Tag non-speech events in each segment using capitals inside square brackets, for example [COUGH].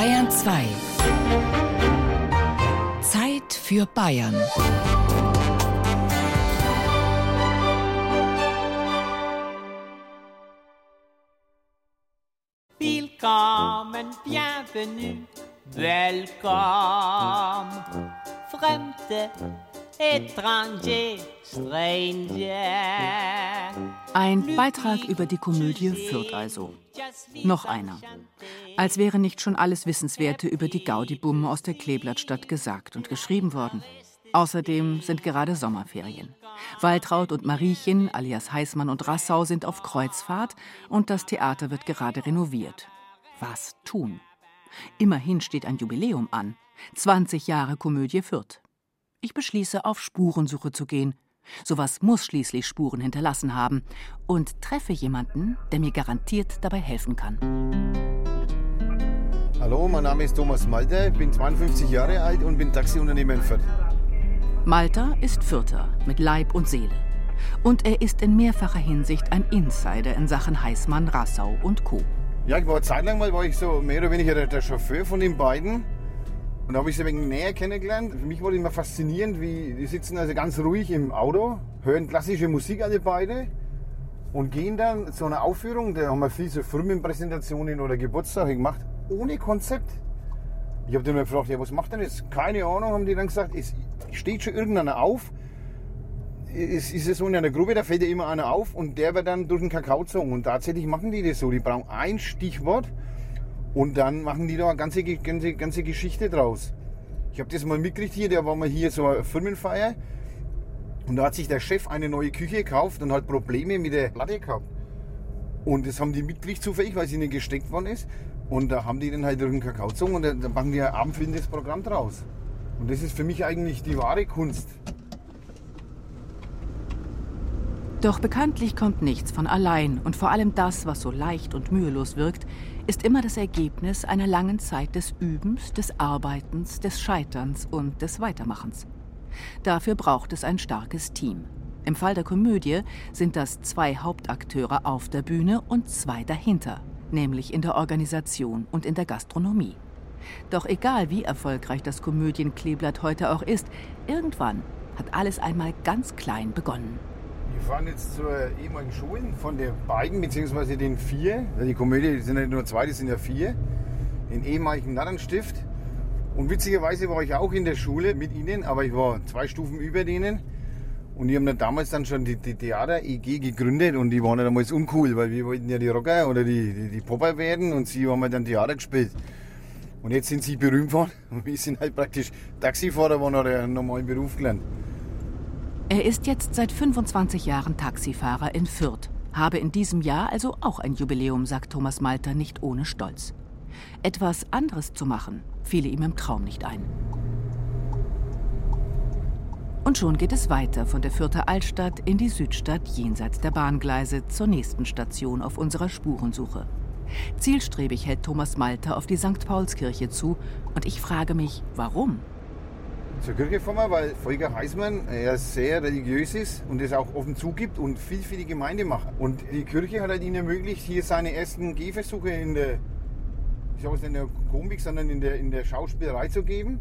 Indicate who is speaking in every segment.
Speaker 1: Bayern 2. Zeit für Bayern.
Speaker 2: Willkommen, bienvenue, welcome, Fremde.
Speaker 3: Ein Beitrag über die Komödie Fürth also. Noch einer. Als wäre nicht schon alles Wissenswerte über die Gaudi-Bumme aus der Kleeblattstadt gesagt und geschrieben worden. Außerdem sind gerade Sommerferien. Waltraud und Mariechen, alias Heißmann und Rassau, sind auf Kreuzfahrt und das Theater wird gerade renoviert. Was tun? Immerhin steht ein Jubiläum an. 20 Jahre Komödie Fürth. Ich beschließe, auf Spurensuche zu gehen. Sowas muss schließlich Spuren hinterlassen haben. Und treffe jemanden, der mir garantiert dabei helfen kann.
Speaker 4: Hallo, mein Name ist Thomas Malter, bin 52 Jahre alt und bin Taxiunternehmer in Fürth.
Speaker 3: Malta ist Fürther mit Leib und Seele. Und er ist in mehrfacher Hinsicht ein Insider in Sachen Heißmann, Rassau und Co.
Speaker 4: Ja, ich war zeitlang mal, war ich so mehr oder weniger der, der Chauffeur von den beiden. Und da habe ich sie ein wenig näher kennengelernt. Für mich war immer faszinierend, wie die sitzen also ganz ruhig im Auto, hören klassische Musik alle beide und gehen dann zu einer Aufführung. Da haben wir viel so Firmenpräsentationen oder Geburtstage gemacht, ohne Konzept. Ich habe dann mal gefragt, ja, was macht denn jetzt? Keine Ahnung, haben die dann gesagt. Es steht schon irgendeiner auf. Es ist so in einer Gruppe, da fällt ja immer einer auf und der wird dann durch den Kakao gezogen. Und tatsächlich machen die das so. Die brauchen ein Stichwort und dann machen die da eine ganze, ganze, ganze Geschichte draus. Ich habe das mal mitgekriegt hier, da war mal hier so eine Firmenfeier und da hat sich der Chef eine neue Küche gekauft und hat Probleme mit der Platte gehabt. Und das haben die mitgekriegt zufällig, weil sie ihnen gesteckt worden ist. Und da haben die dann halt den Kakao gezogen und dann machen die ein abendfüllendes Programm draus. Und das ist für mich eigentlich die wahre Kunst.
Speaker 3: Doch bekanntlich kommt nichts von allein und vor allem das, was so leicht und mühelos wirkt, ist immer das Ergebnis einer langen Zeit des Übens, des Arbeitens, des Scheiterns und des Weitermachens. Dafür braucht es ein starkes Team. Im Fall der Komödie sind das zwei Hauptakteure auf der Bühne und zwei dahinter, nämlich in der Organisation und in der Gastronomie. Doch egal wie erfolgreich das Komödienkleeblatt heute auch ist, irgendwann hat alles einmal ganz klein begonnen.
Speaker 4: Wir fahren jetzt zur ehemaligen Schule von den beiden, beziehungsweise den vier. Die Komödie sind ja nicht nur zwei, die sind ja vier. Den ehemaligen Narrenstift. Und witzigerweise war ich auch in der Schule mit ihnen, aber ich war zwei Stufen über denen. Und die haben dann damals dann schon die, die Theater-EG gegründet und die waren ja damals uncool, weil wir wollten ja die Rocker oder die, die, die Popper werden und sie haben halt dann Theater gespielt. Und jetzt sind sie berühmt geworden [LAUGHS] und wir sind halt praktisch Taxifahrer geworden oder einen normalen Beruf gelernt.
Speaker 3: Er ist jetzt seit 25 Jahren Taxifahrer in Fürth, habe in diesem Jahr also auch ein Jubiläum, sagt Thomas Malter nicht ohne Stolz. Etwas anderes zu machen, fiele ihm im Traum nicht ein. Und schon geht es weiter von der Fürther Altstadt in die Südstadt jenseits der Bahngleise zur nächsten Station auf unserer Spurensuche. Zielstrebig hält Thomas Malter auf die St. Paulskirche zu und ich frage mich, warum?
Speaker 4: Zur Kirche gefahren, weil Volker Heißmann er sehr religiös ist und es auch offen zugibt und viel für die Gemeinde macht. Und die Kirche hat halt ihn ermöglicht, hier seine ersten Gehversuche in der, ich sage es nicht in der Komik, sondern in der, in der Schauspielerei zu geben.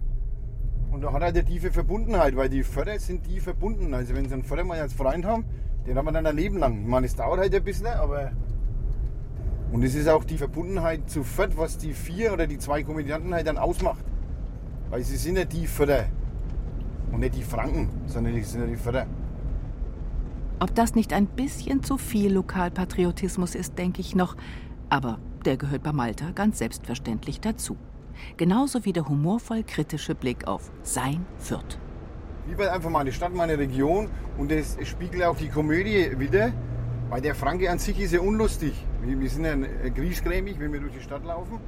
Speaker 4: Und da hat er eine tiefe Verbundenheit, weil die Förder sind tief verbunden. Also wenn sie einen Förder mal als Freund haben, den haben wir dann ein Leben lang. Ich meine, es dauert halt ein bisschen, aber... Und es ist auch die Verbundenheit zu Fürth, was die vier oder die zwei Komödianten halt dann ausmacht. Weil sie sind ja die Förder. Und nicht die Franken, sondern die sind ja die Förder.
Speaker 3: Ob das nicht ein bisschen zu viel Lokalpatriotismus ist, denke ich noch. Aber der gehört bei Malta ganz selbstverständlich dazu. Genauso wie der humorvoll kritische Blick auf sein Fürth.
Speaker 4: Ich will einfach meine Stadt, meine Region und das spiegelt auch die Komödie wieder. Weil der Franke an sich ist ja unlustig. Wir sind ja griesgrämig, wenn wir durch die Stadt laufen.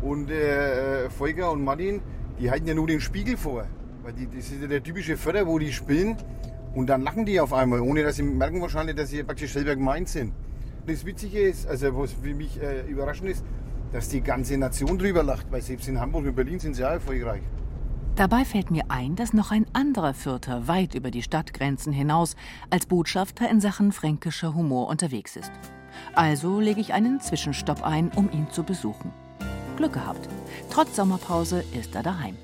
Speaker 4: Und äh, Volker und Martin, die halten ja nur den Spiegel vor. Weil die, das ist ja der typische Förder, wo die spielen und dann lachen die auf einmal, ohne dass sie merken wahrscheinlich, dass sie praktisch selber gemeint sind. Das Witzige ist, also was für mich äh, überraschend ist, dass die ganze Nation drüber lacht, weil selbst in Hamburg und Berlin sind sie auch erfolgreich.
Speaker 3: Dabei fällt mir ein, dass noch ein anderer Fürther weit über die Stadtgrenzen hinaus als Botschafter in Sachen fränkischer Humor unterwegs ist. Also lege ich einen Zwischenstopp ein, um ihn zu besuchen. Glück gehabt. Trotz Sommerpause ist er daheim.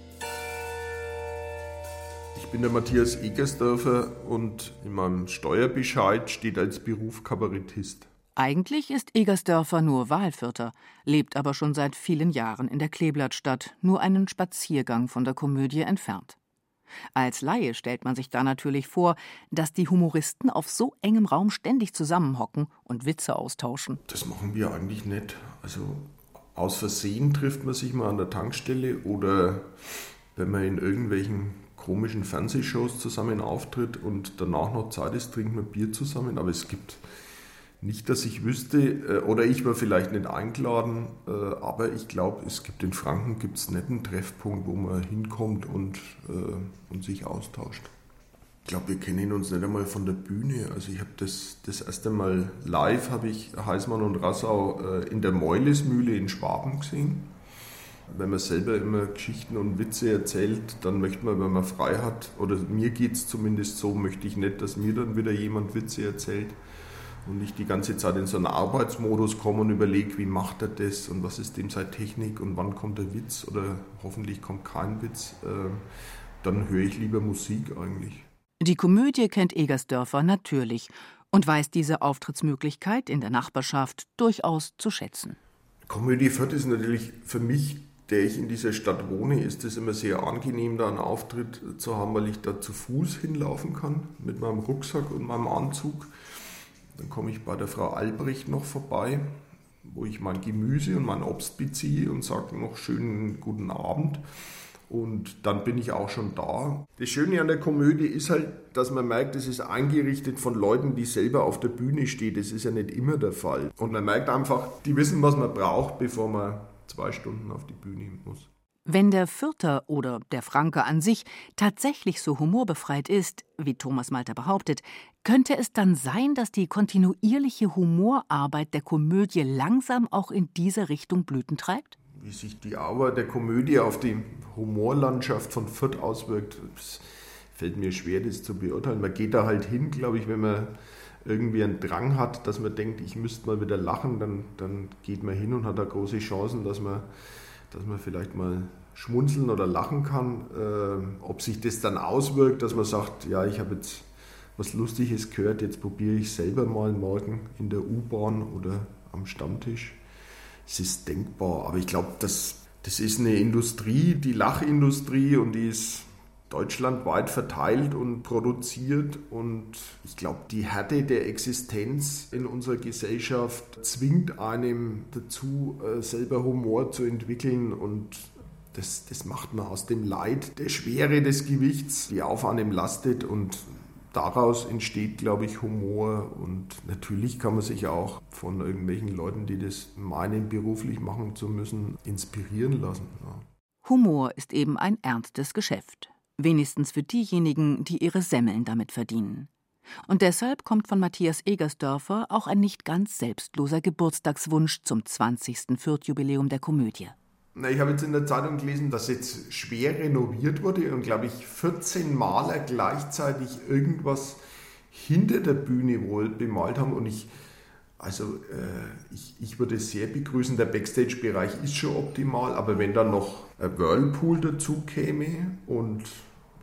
Speaker 5: Ich bin der Matthias Egersdörfer und in meinem Steuerbescheid steht als Beruf Kabarettist.
Speaker 3: Eigentlich ist Egersdörfer nur Wahlvierter, lebt aber schon seit vielen Jahren in der Kleeblattstadt, nur einen Spaziergang von der Komödie entfernt. Als Laie stellt man sich da natürlich vor, dass die Humoristen auf so engem Raum ständig zusammenhocken und Witze austauschen.
Speaker 5: Das machen wir eigentlich nicht. Also aus Versehen trifft man sich mal an der Tankstelle oder wenn man in irgendwelchen komischen Fernsehshows zusammen auftritt und danach noch Zeit ist, trinkt man Bier zusammen. Aber es gibt nicht, dass ich wüsste, äh, oder ich war vielleicht nicht eingeladen, äh, aber ich glaube, es gibt in Franken gibt's nicht einen Treffpunkt, wo man hinkommt und, äh, und sich austauscht. Ich glaube, wir kennen uns nicht einmal von der Bühne. Also ich habe das, das erste Mal live, habe ich Heißmann und Rassau in der Meulesmühle in Schwaben gesehen. Wenn man selber immer Geschichten und Witze erzählt, dann möchte man, wenn man frei hat, oder mir geht es zumindest so, möchte ich nicht, dass mir dann wieder jemand Witze erzählt und nicht die ganze Zeit in so einen Arbeitsmodus komme und überlege, wie macht er das und was ist dem seine Technik und wann kommt der Witz oder hoffentlich kommt kein Witz, äh, dann höre ich lieber Musik eigentlich.
Speaker 3: Die Komödie kennt Egersdörfer natürlich und weiß diese Auftrittsmöglichkeit in der Nachbarschaft durchaus zu schätzen.
Speaker 5: Komödie Fürth ist natürlich für mich, der ich in dieser Stadt wohne, ist es immer sehr angenehm, da einen Auftritt zu haben, weil ich da zu Fuß hinlaufen kann mit meinem Rucksack und meinem Anzug. Dann komme ich bei der Frau Albrecht noch vorbei, wo ich mein Gemüse und mein Obst beziehe und sage noch schönen guten Abend. Und dann bin ich auch schon da. Das Schöne an der Komödie ist halt, dass man merkt, es ist eingerichtet von Leuten, die selber auf der Bühne stehen. Das ist ja nicht immer der Fall. Und man merkt einfach, die wissen, was man braucht, bevor man zwei Stunden auf die Bühne muss.
Speaker 3: Wenn der Fürther oder der Franke an sich tatsächlich so humorbefreit ist, wie Thomas Malter behauptet, könnte es dann sein, dass die kontinuierliche Humorarbeit der Komödie langsam auch in diese Richtung Blüten treibt?
Speaker 5: Wie sich die Arbeit der Komödie auf die Humorlandschaft von Fürth auswirkt, fällt mir schwer, das zu beurteilen. Man geht da halt hin, glaube ich, wenn man irgendwie einen Drang hat, dass man denkt, ich müsste mal wieder lachen, dann, dann geht man hin und hat da große Chancen, dass man dass man vielleicht mal schmunzeln oder lachen kann. Äh, ob sich das dann auswirkt, dass man sagt, ja, ich habe jetzt was Lustiges gehört, jetzt probiere ich selber mal morgen in der U-Bahn oder am Stammtisch. Es ist denkbar, aber ich glaube, das, das ist eine Industrie, die Lachindustrie und die ist deutschlandweit verteilt und produziert. Und ich glaube, die Härte der Existenz in unserer Gesellschaft zwingt einem dazu, äh, selber Humor zu entwickeln und das, das macht man aus dem Leid, der Schwere des Gewichts, die auf einem lastet und daraus entsteht, glaube ich, Humor und natürlich kann man sich auch von irgendwelchen Leuten, die das meinen, beruflich machen zu müssen, inspirieren lassen. Ja.
Speaker 3: Humor ist eben ein ernstes Geschäft wenigstens für diejenigen, die ihre Semmeln damit verdienen. Und deshalb kommt von Matthias Egersdörfer auch ein nicht ganz selbstloser Geburtstagswunsch zum 20. Fürth-Jubiläum der Komödie.
Speaker 5: Na, ich habe jetzt in der Zeitung gelesen, dass jetzt schwer renoviert wurde und, glaube ich, 14 Maler gleichzeitig irgendwas hinter der Bühne wohl bemalt haben. Und ich, also, äh, ich, ich würde es sehr begrüßen. Der Backstage-Bereich ist schon optimal, aber wenn dann noch ein Whirlpool dazu käme und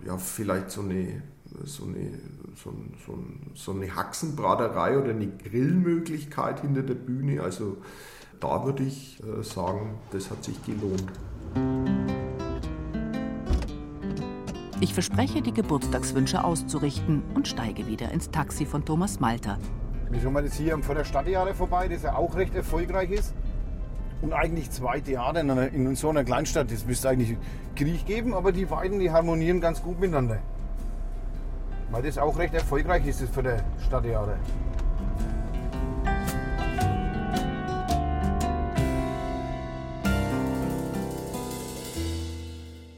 Speaker 5: ja, vielleicht so eine, so eine, so, so, so eine Haxenbraterei oder eine Grillmöglichkeit hinter der Bühne. Also da würde ich äh, sagen, das hat sich gelohnt.
Speaker 3: Ich verspreche, die Geburtstagswünsche auszurichten und steige wieder ins Taxi von Thomas Malter.
Speaker 4: Wir mal jetzt hier vor der Stadtjahre vorbei, das ja auch recht erfolgreich ist. Und eigentlich zwei Theater in, einer, in so einer Kleinstadt. Das müsste eigentlich Krieg geben, aber die beiden, die harmonieren ganz gut miteinander. Weil das auch recht erfolgreich ist, das für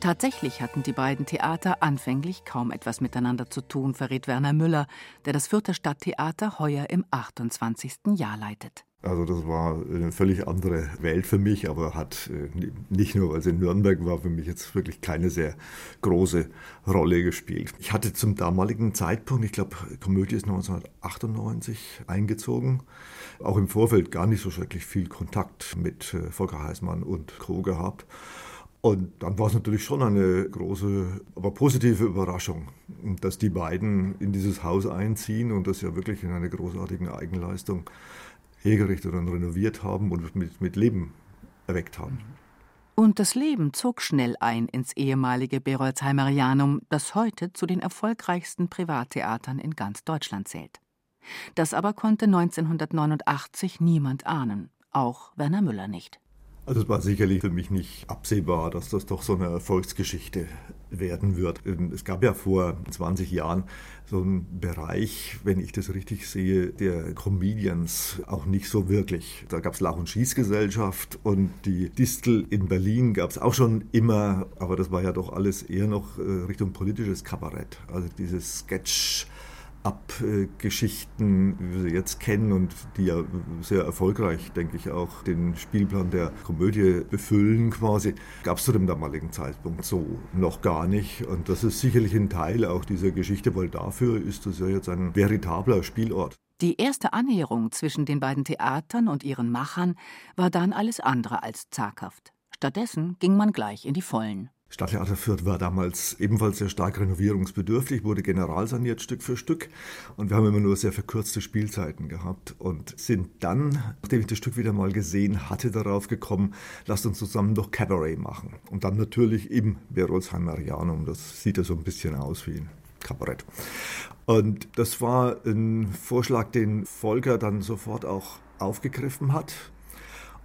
Speaker 3: Tatsächlich hatten die beiden Theater anfänglich kaum etwas miteinander zu tun, verrät Werner Müller, der das Fürther Stadttheater heuer im 28. Jahr leitet.
Speaker 6: Also das war eine völlig andere Welt für mich, aber hat äh, nicht nur, weil es in Nürnberg war, für mich jetzt wirklich keine sehr große Rolle gespielt. Ich hatte zum damaligen Zeitpunkt, ich glaube, Komödie ist 1998 eingezogen, auch im Vorfeld gar nicht so schrecklich viel Kontakt mit äh, Volker Heißmann und Co. gehabt. Und dann war es natürlich schon eine große, aber positive Überraschung, dass die beiden in dieses Haus einziehen und das ja wirklich in einer großartigen Eigenleistung hergerichtet und renoviert haben und mit, mit Leben erweckt haben.
Speaker 3: Und das Leben zog schnell ein ins ehemalige Berolzheimerianum, das heute zu den erfolgreichsten Privattheatern in ganz Deutschland zählt. Das aber konnte 1989 niemand ahnen, auch Werner Müller nicht.
Speaker 6: Also es war sicherlich für mich nicht absehbar, dass das doch so eine Erfolgsgeschichte werden wird. Ähm, es gab ja vor 20 Jahren so einen Bereich, wenn ich das richtig sehe, der Comedians auch nicht so wirklich. Da gab es Lach- und Schießgesellschaft und die Distel in Berlin gab es auch schon immer, aber das war ja doch alles eher noch äh, Richtung politisches Kabarett. Also dieses Sketch Abgeschichten, wie wir sie jetzt kennen und die ja sehr erfolgreich, denke ich, auch den Spielplan der Komödie befüllen quasi, gab es zu dem damaligen Zeitpunkt so noch gar nicht. Und das ist sicherlich ein Teil auch dieser Geschichte, weil dafür ist das ja jetzt ein veritabler Spielort.
Speaker 3: Die erste Annäherung zwischen den beiden Theatern und ihren Machern war dann alles andere als zaghaft. Stattdessen ging man gleich in die Vollen.
Speaker 6: Stadttheater Fürth war damals ebenfalls sehr stark renovierungsbedürftig, wurde generalsaniert Stück für Stück und wir haben immer nur sehr verkürzte Spielzeiten gehabt und sind dann, nachdem ich das Stück wieder mal gesehen hatte, darauf gekommen, lasst uns zusammen doch Cabaret machen. Und dann natürlich im Berolzheimerianum, das sieht ja so ein bisschen aus wie ein Kabarett. Und das war ein Vorschlag, den Volker dann sofort auch aufgegriffen hat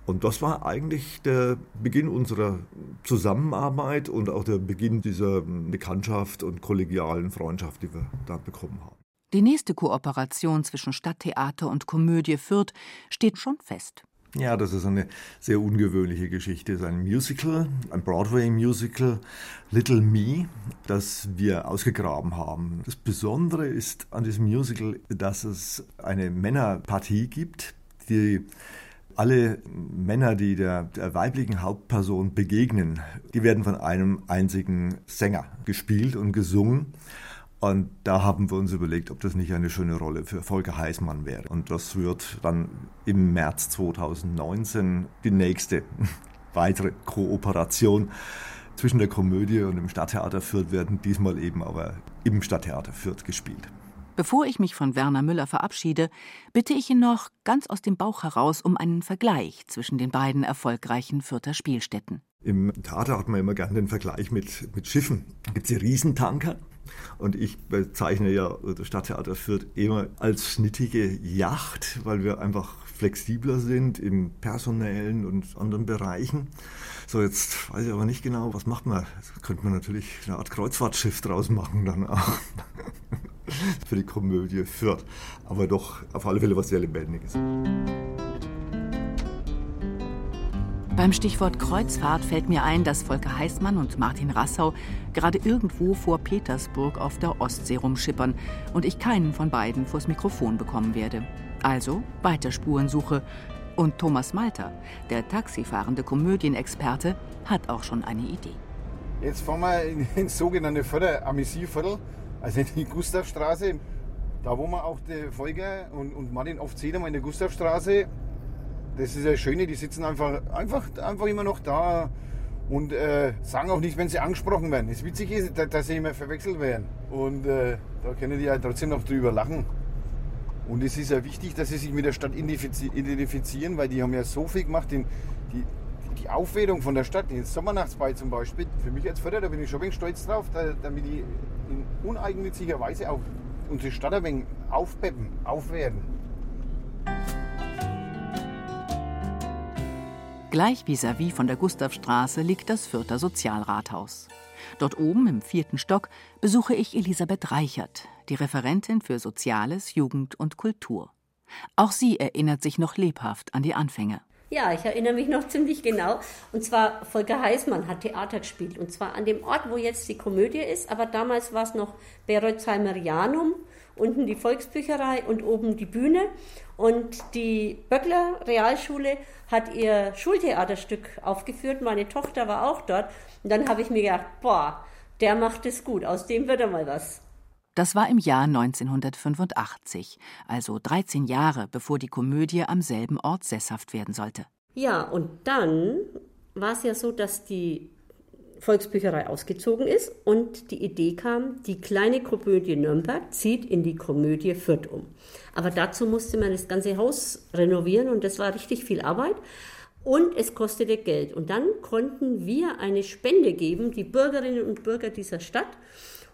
Speaker 6: und das war eigentlich der Beginn unserer Zusammenarbeit und auch der Beginn dieser Bekanntschaft und kollegialen Freundschaft, die wir da bekommen haben.
Speaker 3: Die nächste Kooperation zwischen Stadttheater und Komödie Fürth steht schon fest.
Speaker 6: Ja, das ist eine sehr ungewöhnliche Geschichte. Es ist ein Musical, ein Broadway-Musical, Little Me, das wir ausgegraben haben. Das Besondere ist an diesem Musical, dass es eine Männerpartie gibt, die alle Männer, die der, der, weiblichen Hauptperson begegnen, die werden von einem einzigen Sänger gespielt und gesungen. Und da haben wir uns überlegt, ob das nicht eine schöne Rolle für Volker Heißmann wäre. Und das wird dann im März 2019 die nächste [LAUGHS] weitere Kooperation zwischen der Komödie und dem Stadttheater Fürth werden, diesmal eben aber im Stadttheater Fürth gespielt.
Speaker 3: Bevor ich mich von Werner Müller verabschiede, bitte ich ihn noch ganz aus dem Bauch heraus um einen Vergleich zwischen den beiden erfolgreichen Fürther Spielstätten.
Speaker 6: Im Theater hat man immer gerne den Vergleich mit, mit Schiffen. Da gibt es die Riesentanker. Und ich bezeichne ja das Stadttheater Fürth immer als schnittige Yacht, weil wir einfach flexibler sind in personellen und anderen Bereichen. So, jetzt weiß ich aber nicht genau, was macht man. Da könnte man natürlich eine Art Kreuzfahrtschiff draus machen dann auch. [LAUGHS] für die Komödie Fürth. Aber doch auf alle Fälle was sehr Lebendiges.
Speaker 3: Beim Stichwort Kreuzfahrt fällt mir ein, dass Volker Heißmann und Martin Rassau gerade irgendwo vor Petersburg auf der Ostsee rumschippern und ich keinen von beiden vors Mikrofon bekommen werde. Also weiter Spurensuche. Und Thomas Malter, der taxifahrende Komödienexperte, hat auch schon eine Idee.
Speaker 4: Jetzt fahren wir ins sogenannte Viertel, Amisiviertel. Also die Gustavstraße, da wo man auch die Folge und, und Martin oft sieht, in der Gustavstraße, das ist ja Schöne, die sitzen einfach, einfach, einfach immer noch da und äh, sagen auch nicht, wenn sie angesprochen werden. Das Witzige ist, dass, dass sie immer verwechselt werden. Und äh, da können die ja trotzdem noch drüber lachen. Und es ist ja wichtig, dass sie sich mit der Stadt identifizieren, weil die haben ja so viel gemacht. Die, die, die Aufwertung von der Stadt, die Sommernachtsball zum Beispiel, für mich als Förder, da bin ich schon ein wenig stolz drauf, damit die in uneigennütziger Weise auch unsere Stadt ein wenig aufpeppen, aufwerten.
Speaker 3: Gleich vis-à-vis von der Gustavstraße liegt das Fürther Sozialrathaus. Dort oben im vierten Stock besuche ich Elisabeth Reichert, die Referentin für Soziales, Jugend und Kultur. Auch sie erinnert sich noch lebhaft an die Anfänge.
Speaker 7: Ja, ich erinnere mich noch [LAUGHS] ziemlich genau. Und zwar Volker Heißmann hat Theater gespielt. Und zwar an dem Ort, wo jetzt die Komödie ist. Aber damals war es noch Berolzheimer unten die Volksbücherei und oben die Bühne. Und die Böckler Realschule hat ihr Schultheaterstück aufgeführt. Meine Tochter war auch dort. Und dann habe ich mir gedacht, boah, der macht es gut. Aus dem wird er mal was.
Speaker 3: Das war im Jahr 1985, also 13 Jahre bevor die Komödie am selben Ort sesshaft werden sollte.
Speaker 7: Ja, und dann war es ja so, dass die Volksbücherei ausgezogen ist und die Idee kam, die kleine Komödie Nürnberg zieht in die Komödie Fürth um. Aber dazu musste man das ganze Haus renovieren und das war richtig viel Arbeit. Und es kostete Geld. Und dann konnten wir eine Spende geben, die Bürgerinnen und Bürger dieser Stadt.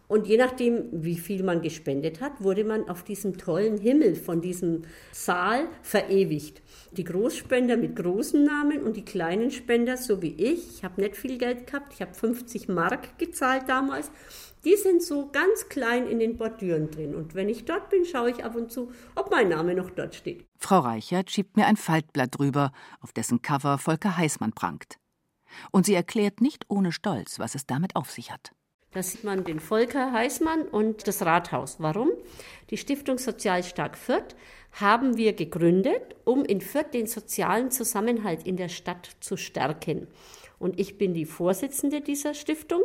Speaker 7: Und je nachdem, wie viel man gespendet hat, wurde man auf diesem tollen Himmel von diesem Saal verewigt. Die Großspender mit großen Namen und die kleinen Spender, so wie ich, ich habe nicht viel Geld gehabt, ich habe 50 Mark gezahlt damals, die sind so ganz klein in den Bordüren drin. Und wenn ich dort bin, schaue ich ab und zu, ob mein Name noch dort steht.
Speaker 3: Frau Reichert schiebt mir ein Faltblatt drüber, auf dessen Cover Volker Heißmann prangt. Und sie erklärt nicht ohne Stolz, was es damit auf sich hat.
Speaker 7: Da sieht man den Volker Heißmann und das Rathaus. Warum? Die Stiftung Sozial Stark Fürth haben wir gegründet, um in Fürth den sozialen Zusammenhalt in der Stadt zu stärken. Und ich bin die Vorsitzende dieser Stiftung.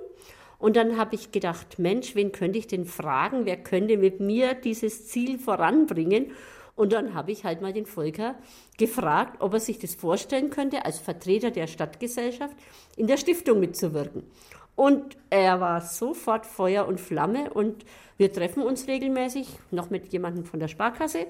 Speaker 7: Und dann habe ich gedacht, Mensch, wen könnte ich denn fragen? Wer könnte mit mir dieses Ziel voranbringen? Und dann habe ich halt mal den Volker gefragt, ob er sich das vorstellen könnte, als Vertreter der Stadtgesellschaft in der Stiftung mitzuwirken. Und er war sofort Feuer und Flamme und wir treffen uns regelmäßig, noch mit jemandem von der Sparkasse.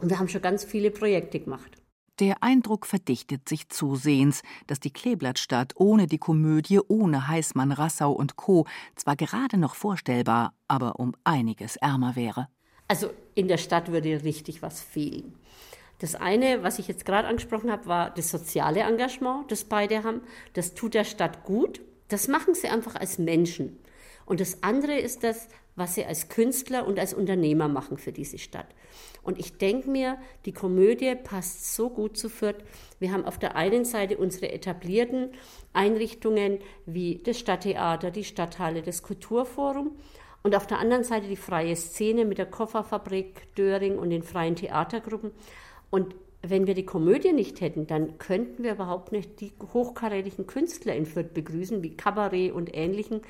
Speaker 7: Und wir haben schon ganz viele Projekte gemacht.
Speaker 3: Der Eindruck verdichtet sich zusehends, dass die Kleeblattstadt ohne die Komödie, ohne Heißmann, Rassau und Co. zwar gerade noch vorstellbar, aber um einiges ärmer wäre.
Speaker 7: Also in der Stadt würde richtig was fehlen. Das eine, was ich jetzt gerade angesprochen habe, war das soziale Engagement, das beide haben. Das tut der Stadt gut. Das machen sie einfach als Menschen. Und das andere ist das, was sie als Künstler und als Unternehmer machen für diese Stadt. Und ich denke mir, die Komödie passt so gut zu Fürth. Wir haben auf der einen Seite unsere etablierten Einrichtungen wie das Stadttheater, die Stadthalle, das Kulturforum und auf der anderen Seite die freie Szene mit der Kofferfabrik Döring und den freien Theatergruppen. Und wenn wir die Komödie nicht hätten, dann könnten wir überhaupt nicht die hochkarätigen Künstler in Fürth begrüßen, wie Kabarett und Ähnlichen.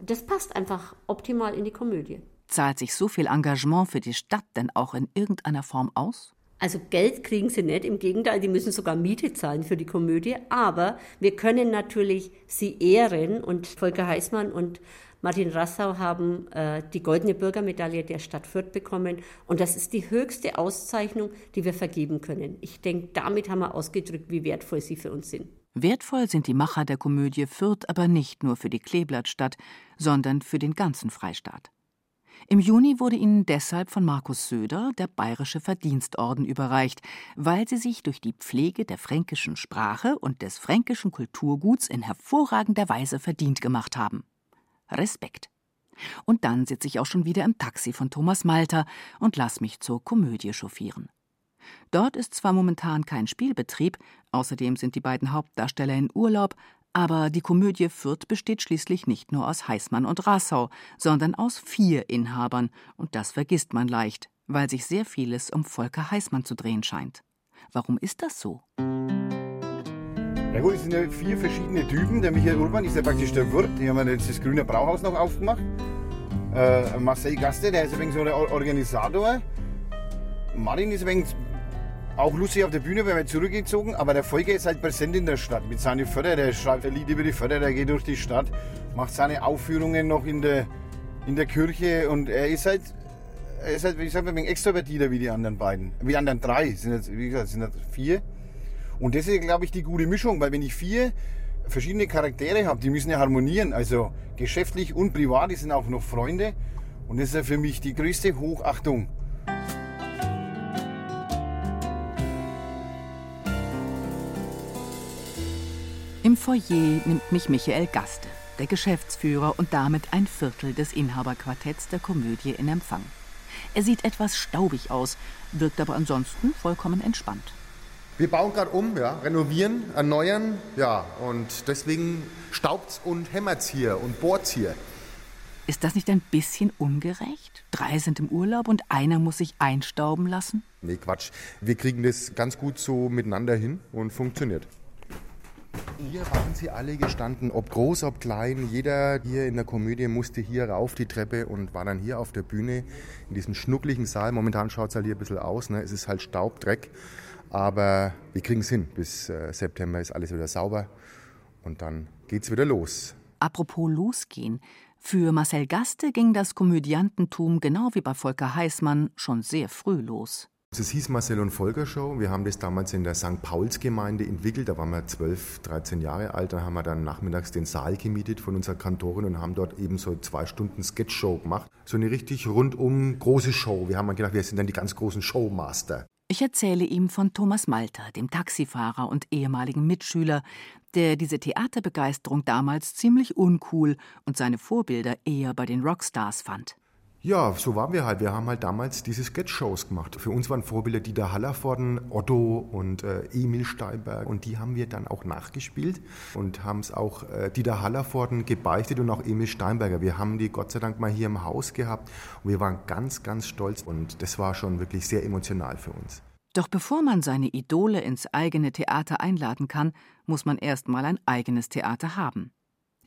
Speaker 7: Das passt einfach optimal in die Komödie.
Speaker 3: Zahlt sich so viel Engagement für die Stadt denn auch in irgendeiner Form aus?
Speaker 7: Also Geld kriegen sie nicht, im Gegenteil, die müssen sogar Miete zahlen für die Komödie. Aber wir können natürlich sie ehren und Volker Heißmann und Martin Rassau haben äh, die Goldene Bürgermedaille der Stadt Fürth bekommen. Und das ist die höchste Auszeichnung, die wir vergeben können. Ich denke, damit haben wir ausgedrückt, wie wertvoll sie für uns sind.
Speaker 3: Wertvoll sind die Macher der Komödie Fürth aber nicht nur für die Kleeblattstadt, sondern für den ganzen Freistaat. Im Juni wurde ihnen deshalb von Markus Söder der Bayerische Verdienstorden überreicht, weil sie sich durch die Pflege der fränkischen Sprache und des fränkischen Kulturguts in hervorragender Weise verdient gemacht haben. Respekt. Und dann sitze ich auch schon wieder im Taxi von Thomas Malter und lass mich zur Komödie chauffieren. Dort ist zwar momentan kein Spielbetrieb, außerdem sind die beiden Hauptdarsteller in Urlaub, aber die Komödie Fürth besteht schließlich nicht nur aus Heißmann und Rassau, sondern aus vier Inhabern, und das vergisst man leicht, weil sich sehr vieles um Volker Heißmann zu drehen scheint. Warum ist das so?
Speaker 4: Ja gut, es sind ja vier verschiedene Typen. Der Michael Urban ist ja praktisch der Wirt. Die haben jetzt das Grüne Brauhaus noch aufgemacht. Äh, Marcel Gaste, der ist ein so der Organisator. Martin ist ein auch lustig auf der Bühne, weil wir zurückgezogen, aber der Volker ist halt präsent in der Stadt mit seinen Förder. Der schreibt ein Lied über die Förder, der geht durch die Stadt, macht seine Aufführungen noch in der, in der Kirche und er ist halt, er ist halt, wie gesagt, ein wenig extrovertierter wie die anderen beiden. Wie die anderen drei, sind jetzt, wie gesagt, sind jetzt vier. Und das ist, glaube ich, die gute Mischung, weil wenn ich vier verschiedene Charaktere habe, die müssen ja harmonieren, also geschäftlich und privat, die sind auch noch Freunde. Und das ist ja für mich die größte Hochachtung.
Speaker 3: Im Foyer nimmt mich Michael Gaste, der Geschäftsführer und damit ein Viertel des Inhaberquartetts der Komödie in Empfang. Er sieht etwas staubig aus, wirkt aber ansonsten vollkommen entspannt.
Speaker 8: Wir bauen gerade um, ja, renovieren, erneuern, ja, und deswegen staubt's und hämmert's hier und bohrt's hier.
Speaker 3: Ist das nicht ein bisschen ungerecht? Drei sind im Urlaub und einer muss sich einstauben lassen?
Speaker 8: Nee, Quatsch. Wir kriegen das ganz gut so miteinander hin und funktioniert. Hier waren sie alle gestanden, ob groß, ob klein. Jeder hier in der Komödie musste hier rauf die Treppe und war dann hier auf der Bühne in diesem schnuckligen Saal. Momentan schaut es halt hier ein bisschen aus. Ne? Es ist halt Staub, Dreck. Aber wir kriegen es hin. Bis äh, September ist alles wieder sauber und dann geht's wieder los.
Speaker 3: Apropos losgehen. Für Marcel Gaste ging das Komödiantentum genau wie bei Volker Heißmann schon sehr früh los.
Speaker 8: Es hieß Marcel und Volker Show. Wir haben das damals in der St. Pauls-Gemeinde entwickelt. Da waren wir 12, 13 Jahre alt. Da haben wir dann nachmittags den Saal gemietet von unserer Kantorin und haben dort eben so zwei Stunden Sketch-Show gemacht. So eine richtig rundum große Show. Wir haben gedacht, wir sind dann die ganz großen Showmaster.
Speaker 3: Ich erzähle ihm von Thomas Malter, dem Taxifahrer und ehemaligen Mitschüler, der diese Theaterbegeisterung damals ziemlich uncool und seine Vorbilder eher bei den Rockstars fand.
Speaker 8: Ja, so waren wir halt. Wir haben halt damals diese Sketch-Shows gemacht. Für uns waren Vorbilder Dieter Hallervorden, Otto und äh, Emil Steinberg. Und die haben wir dann auch nachgespielt und haben es auch äh, Dieter Hallervorden gebeichtet und auch Emil Steinberger. Wir haben die Gott sei Dank mal hier im Haus gehabt und wir waren ganz, ganz stolz. Und das war schon wirklich sehr emotional für uns.
Speaker 3: Doch bevor man seine Idole ins eigene Theater einladen kann, muss man erst mal ein eigenes Theater haben.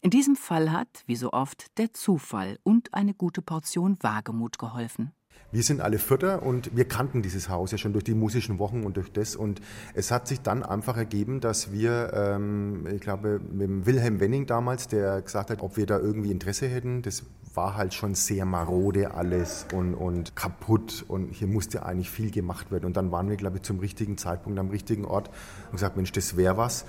Speaker 3: In diesem Fall hat, wie so oft, der Zufall und eine gute Portion Wagemut geholfen.
Speaker 8: Wir sind alle Vierter und wir kannten dieses Haus ja schon durch die musischen Wochen und durch das. Und es hat sich dann einfach ergeben, dass wir, ähm, ich glaube, mit Wilhelm Wenning damals, der gesagt hat, ob wir da irgendwie Interesse hätten, das war halt schon sehr marode alles und, und kaputt und hier musste eigentlich viel gemacht werden. Und dann waren wir, glaube ich, zum richtigen Zeitpunkt am richtigen Ort und gesagt, Mensch, das wäre was.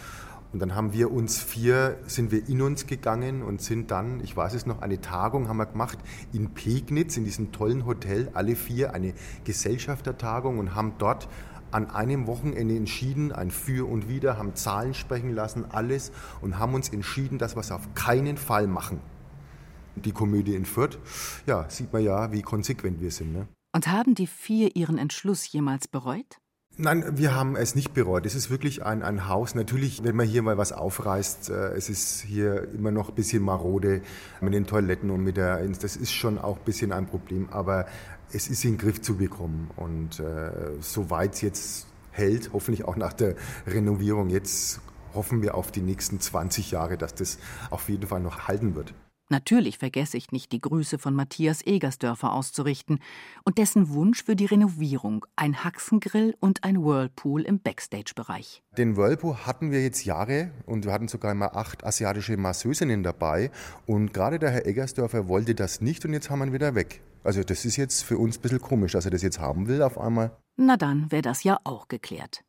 Speaker 8: Und dann haben wir uns vier, sind wir in uns gegangen und sind dann, ich weiß es noch, eine Tagung haben wir gemacht in Pegnitz, in diesem tollen Hotel, alle vier, eine Gesellschaftertagung und haben dort an einem Wochenende entschieden, ein Für und Wider, haben Zahlen sprechen lassen, alles und haben uns entschieden, dass wir es auf keinen Fall machen. Die Komödie in Fürth, ja, sieht man ja, wie konsequent wir sind. Ne?
Speaker 3: Und haben die vier ihren Entschluss jemals bereut?
Speaker 8: Nein, wir haben es nicht bereut. Es ist wirklich ein, ein Haus. Natürlich, wenn man hier mal was aufreißt, äh, es ist hier immer noch ein bisschen marode mit den Toiletten und mit der, das ist schon auch ein bisschen ein Problem, aber es ist in den Griff zu bekommen. Und äh, soweit es jetzt hält, hoffentlich auch nach der Renovierung, jetzt hoffen wir auf die nächsten 20 Jahre, dass das auf jeden Fall noch halten wird.
Speaker 3: Natürlich vergesse ich nicht, die Grüße von Matthias Egersdörfer auszurichten und dessen Wunsch für die Renovierung, ein Haxengrill und ein Whirlpool im Backstage-Bereich.
Speaker 8: Den Whirlpool hatten wir jetzt Jahre und wir hatten sogar immer acht asiatische Masseusinnen dabei und gerade der Herr Egersdörfer wollte das nicht und jetzt haben wir ihn wieder weg. Also das ist jetzt für uns ein bisschen komisch, dass er das jetzt haben will auf einmal.
Speaker 3: Na dann wäre das ja auch geklärt.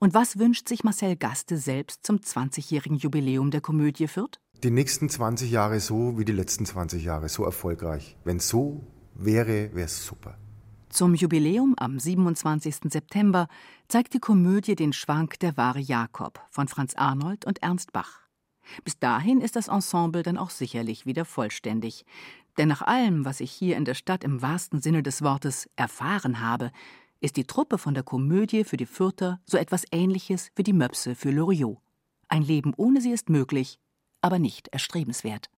Speaker 3: Und was wünscht sich Marcel Gaste selbst zum 20-jährigen Jubiläum der Komödie Fürth?
Speaker 8: Die nächsten 20 Jahre so wie die letzten 20 Jahre, so erfolgreich. Wenn so wäre, wäre es super.
Speaker 3: Zum Jubiläum am 27. September zeigt die Komödie den Schwank Der wahre Jakob von Franz Arnold und Ernst Bach. Bis dahin ist das Ensemble dann auch sicherlich wieder vollständig. Denn nach allem, was ich hier in der Stadt im wahrsten Sinne des Wortes erfahren habe, ist die Truppe von der Komödie für die Fürther so etwas Ähnliches wie die Möpse für Loriot. Ein Leben ohne sie ist möglich, aber nicht erstrebenswert.